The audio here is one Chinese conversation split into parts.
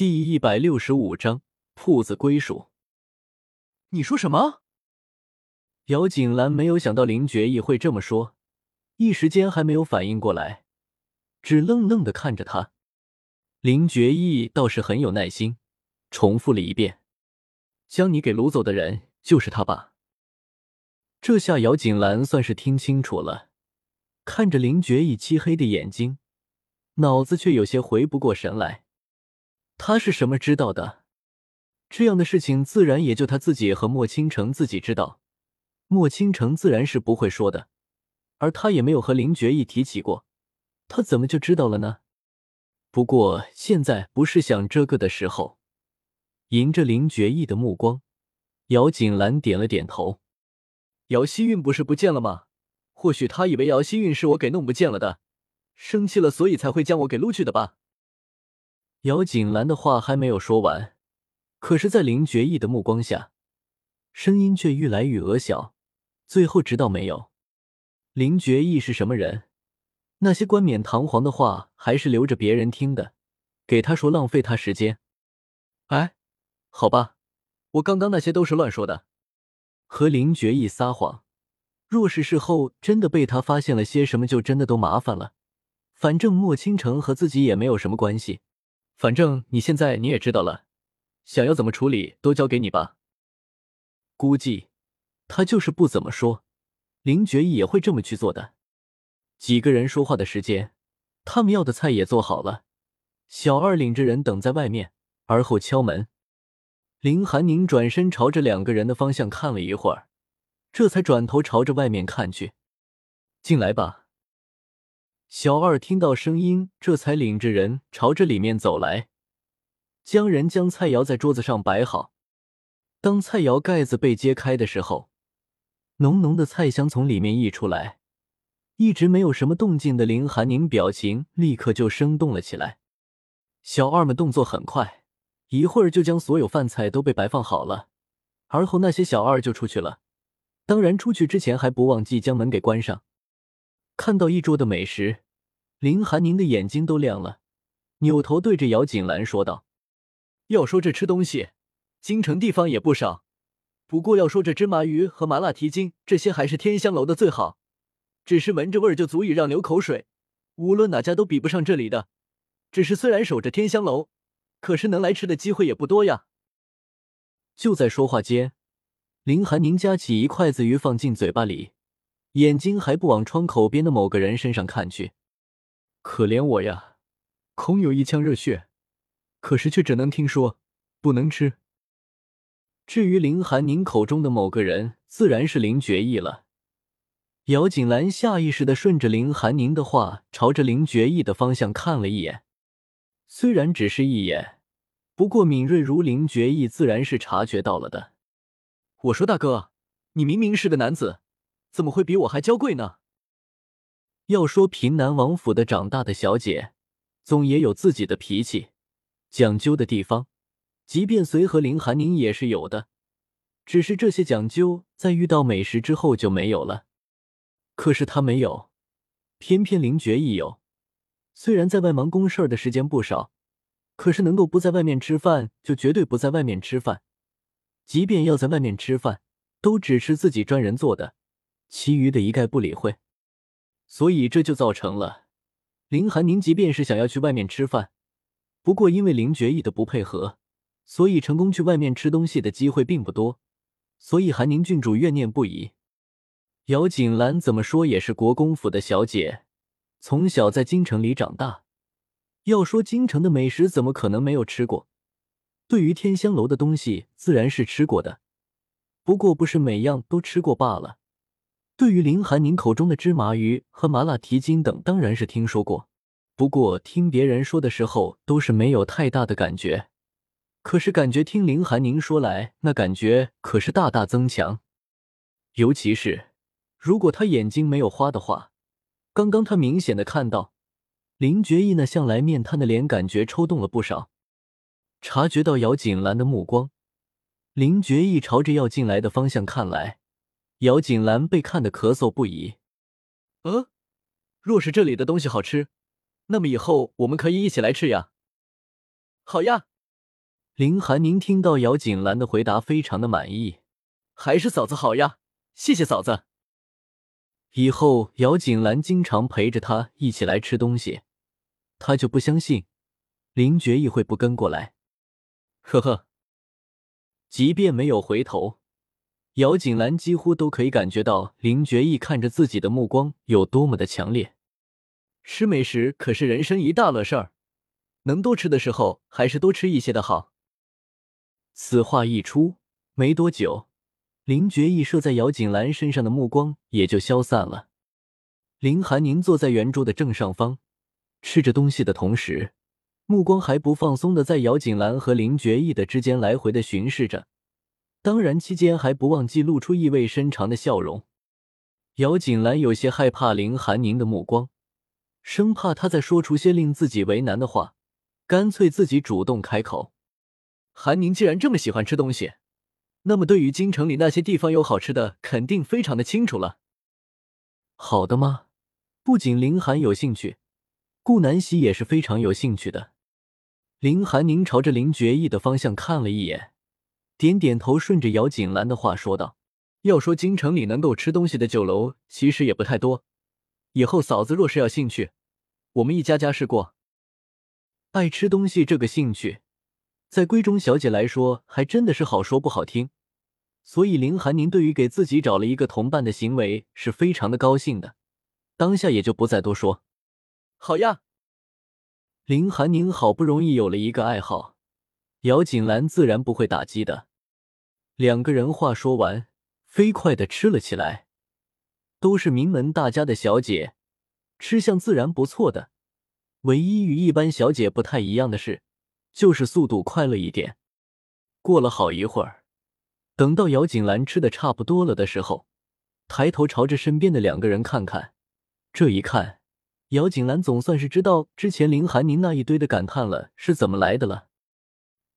第一百六十五章铺子归属。你说什么？姚景兰没有想到林觉义会这么说，一时间还没有反应过来，只愣愣的看着他。林觉义倒是很有耐心，重复了一遍：“将你给掳走的人就是他吧？”这下姚景兰算是听清楚了，看着林觉义漆黑的眼睛，脑子却有些回不过神来。他是什么知道的？这样的事情自然也就他自己和莫倾城自己知道，莫倾城自然是不会说的，而他也没有和林觉义提起过，他怎么就知道了呢？不过现在不是想这个的时候。迎着林觉义的目光，姚锦兰点了点头。姚希韵不是不见了吗？或许他以为姚希韵是我给弄不见了的，生气了，所以才会将我给撸去的吧。姚锦兰的话还没有说完，可是，在林觉义的目光下，声音却愈来愈额小，最后直到没有。林觉义是什么人？那些冠冕堂皇的话还是留着别人听的，给他说浪费他时间。哎，好吧，我刚刚那些都是乱说的。和林觉义撒谎，若是事后真的被他发现了些什么，就真的都麻烦了。反正莫倾城和自己也没有什么关系。反正你现在你也知道了，想要怎么处理都交给你吧。估计他就是不怎么说，林觉义也会这么去做的。几个人说话的时间，他们要的菜也做好了。小二领着人等在外面，而后敲门。林寒宁转身朝着两个人的方向看了一会儿，这才转头朝着外面看去：“进来吧。”小二听到声音，这才领着人朝着里面走来，将人将菜肴在桌子上摆好。当菜肴盖子被揭开的时候，浓浓的菜香从里面溢出来。一直没有什么动静的林寒宁表情立刻就生动了起来。小二们动作很快，一会儿就将所有饭菜都被摆放好了，而后那些小二就出去了。当然，出去之前还不忘记将门给关上。看到一桌的美食，林寒宁的眼睛都亮了，扭头对着姚锦兰说道：“要说这吃东西，京城地方也不少。不过要说这芝麻鱼和麻辣蹄筋，这些还是天香楼的最好。只是闻着味儿就足以让流口水，无论哪家都比不上这里的。只是虽然守着天香楼，可是能来吃的机会也不多呀。”就在说话间，林寒宁夹起一筷子鱼放进嘴巴里。眼睛还不往窗口边的某个人身上看去，可怜我呀，空有一腔热血，可是却只能听说，不能吃。至于林寒宁口中的某个人，自然是林觉意了。姚锦兰下意识的顺着林寒宁的话，朝着林觉意的方向看了一眼，虽然只是一眼，不过敏锐如林觉意，自然是察觉到了的。我说大哥，你明明是个男子。怎么会比我还娇贵呢？要说平南王府的长大的小姐，总也有自己的脾气、讲究的地方。即便随和林寒宁也是有的，只是这些讲究在遇到美食之后就没有了。可是他没有，偏偏林觉意有。虽然在外忙公事的时间不少，可是能够不在外面吃饭，就绝对不在外面吃饭。即便要在外面吃饭，都只吃自己专人做的。其余的一概不理会，所以这就造成了林寒宁即便是想要去外面吃饭，不过因为林觉意的不配合，所以成功去外面吃东西的机会并不多，所以寒宁郡主怨念不已。姚锦兰怎么说也是国公府的小姐，从小在京城里长大，要说京城的美食，怎么可能没有吃过？对于天香楼的东西，自然是吃过的，不过不是每样都吃过罢了。对于林寒宁口中的芝麻鱼和麻辣蹄筋等，当然是听说过，不过听别人说的时候都是没有太大的感觉。可是感觉听林寒宁说来，那感觉可是大大增强。尤其是如果他眼睛没有花的话，刚刚他明显的看到林觉意那向来面瘫的脸，感觉抽动了不少。察觉到姚锦兰的目光，林觉意朝着要进来的方向看来。姚锦兰被看得咳嗽不已。呃，若是这里的东西好吃，那么以后我们可以一起来吃呀。好呀，林寒宁听到姚锦兰的回答，非常的满意，还是嫂子好呀，谢谢嫂子。以后姚锦兰经常陪着他一起来吃东西，他就不相信林觉意会不跟过来。呵呵，即便没有回头，姚锦兰几乎都可以感觉到林觉意看着自己的目光有多么的强烈。吃美食可是人生一大乐事儿，能多吃的时候还是多吃一些的好。此话一出，没多久，林觉意射在姚锦兰身上的目光也就消散了。林寒宁坐在圆桌的正上方，吃着东西的同时，目光还不放松的在姚锦兰和林觉意的之间来回的巡视着，当然期间还不忘记露出意味深长的笑容。姚锦兰有些害怕林寒宁的目光，生怕他再说出些令自己为难的话，干脆自己主动开口。韩宁既然这么喜欢吃东西，那么对于京城里那些地方有好吃的，肯定非常的清楚了。好的吗？不仅林寒有兴趣，顾南希也是非常有兴趣的。林寒宁朝着林觉意的方向看了一眼，点点头，顺着姚锦兰的话说道：“要说京城里能够吃东西的酒楼，其实也不太多。以后嫂子若是要兴趣，我们一家家试过。爱吃东西这个兴趣。”在闺中小姐来说，还真的是好说不好听，所以林寒宁对于给自己找了一个同伴的行为是非常的高兴的，当下也就不再多说。好呀，林寒宁好不容易有了一个爱好，姚锦兰自然不会打击的。两个人话说完，飞快的吃了起来，都是名门大家的小姐，吃相自然不错的。唯一与一般小姐不太一样的是。就是速度快了一点。过了好一会儿，等到姚锦兰吃的差不多了的时候，抬头朝着身边的两个人看看。这一看，姚锦兰总算是知道之前林寒宁那一堆的感叹了是怎么来的了。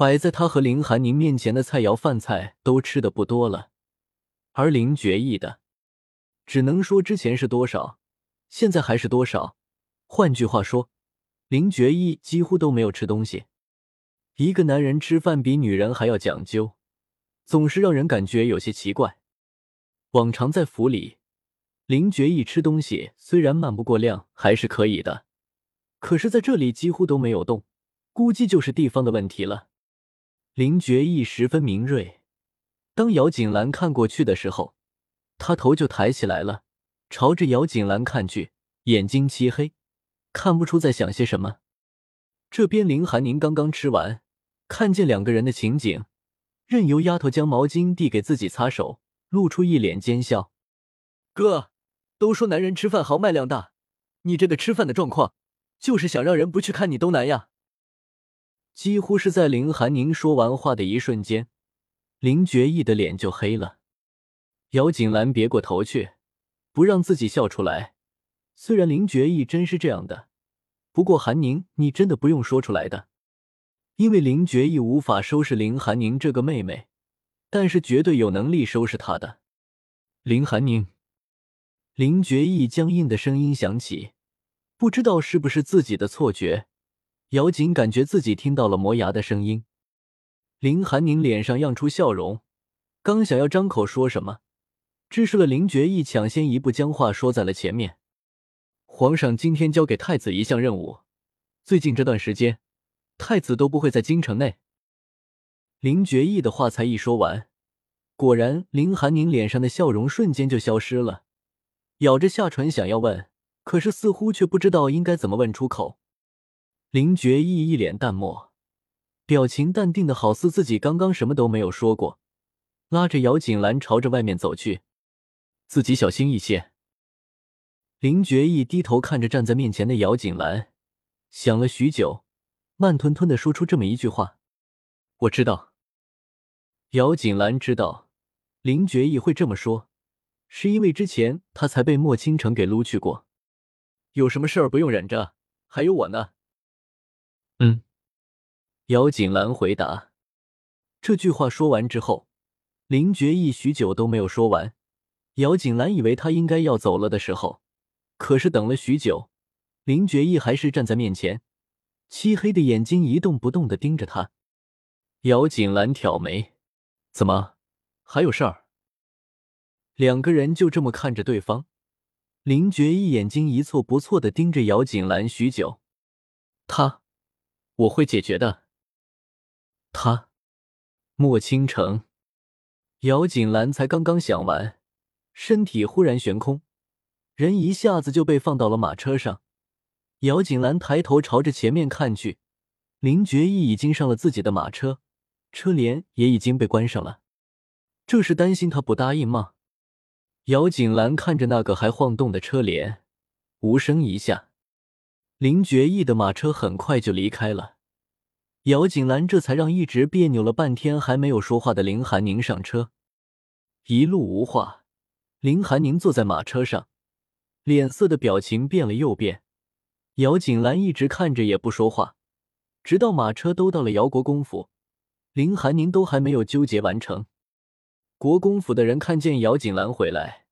摆在他和林寒宁面前的菜肴饭菜都吃的不多了，而林觉意的，只能说之前是多少，现在还是多少。换句话说，林觉意几乎都没有吃东西。一个男人吃饭比女人还要讲究，总是让人感觉有些奇怪。往常在府里，林觉意吃东西虽然慢不过量，还是可以的。可是在这里几乎都没有动，估计就是地方的问题了。林觉意十分敏锐，当姚锦兰看过去的时候，他头就抬起来了，朝着姚锦兰看去，眼睛漆黑，看不出在想些什么。这边林寒宁刚刚吃完。看见两个人的情景，任由丫头将毛巾递给自己擦手，露出一脸奸笑。哥，都说男人吃饭豪迈量大，你这个吃饭的状况，就是想让人不去看你都难呀。几乎是在林寒宁说完话的一瞬间，林觉意的脸就黑了。姚锦兰别过头去，不让自己笑出来。虽然林觉意真是这样的，不过寒宁，你真的不用说出来的。因为林觉意无法收拾林寒宁这个妹妹，但是绝对有能力收拾她的。林寒宁，林觉意僵硬的声音响起，不知道是不是自己的错觉，姚锦感觉自己听到了磨牙的声音。林寒宁脸上漾出笑容，刚想要张口说什么，只是了林觉意抢先一步将话说在了前面。皇上今天交给太子一项任务，最近这段时间。太子都不会在京城内。林觉意的话才一说完，果然林寒宁脸上的笑容瞬间就消失了，咬着下唇想要问，可是似乎却不知道应该怎么问出口。林觉意一脸淡漠，表情淡定的好似自己刚刚什么都没有说过，拉着姚锦兰朝着外面走去，自己小心一些。林觉意低头看着站在面前的姚锦兰，想了许久。慢吞吞的说出这么一句话：“我知道。”姚锦兰知道林觉意会这么说，是因为之前他才被莫倾城给撸去过。有什么事儿不用忍着，还有我呢。嗯，姚锦兰回答。这句话说完之后，林觉意许久都没有说完。姚锦兰以为他应该要走了的时候，可是等了许久，林觉意还是站在面前。漆黑的眼睛一动不动的盯着他，姚锦兰挑眉：“怎么，还有事儿？”两个人就这么看着对方。林觉一眼睛一错不错的盯着姚锦兰许久。他，我会解决的。他，莫倾城。姚锦兰才刚刚想完，身体忽然悬空，人一下子就被放到了马车上。姚锦兰抬头朝着前面看去，林觉义已经上了自己的马车，车帘也已经被关上了。这是担心他不答应吗？姚锦兰看着那个还晃动的车帘，无声一下。林觉义的马车很快就离开了。姚锦兰这才让一直别扭了半天还没有说话的林寒宁上车。一路无话，林寒宁坐在马车上，脸色的表情变了又变。姚锦兰一直看着也不说话，直到马车都到了姚国公府，林寒宁都还没有纠结完成。国公府的人看见姚锦兰回来，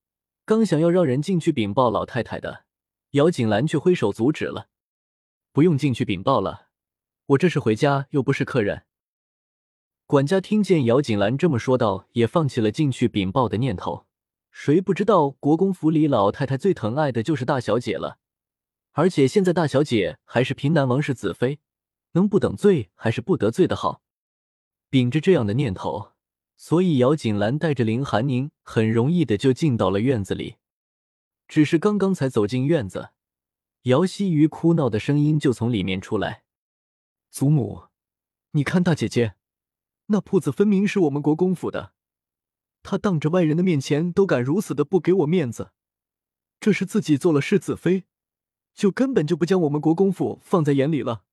刚想要让人进去禀报老太太的，姚锦兰却挥手阻止了：“不用进去禀报了，我这是回家，又不是客人。”管家听见姚锦兰这么说道，也放弃了进去禀报的念头。谁不知道国公府里老太太最疼爱的就是大小姐了？而且现在大小姐还是平南王室子妃，能不等罪还是不得罪的好。秉着这样的念头，所以姚锦兰带着林寒宁很容易的就进到了院子里。只是刚刚才走进院子，姚希瑜哭闹的声音就从里面出来：“祖母，你看大姐姐，那铺子分明是我们国公府的，她当着外人的面前都敢如此的不给我面子，这是自己做了世子妃。”就根本就不将我们国公府放在眼里了。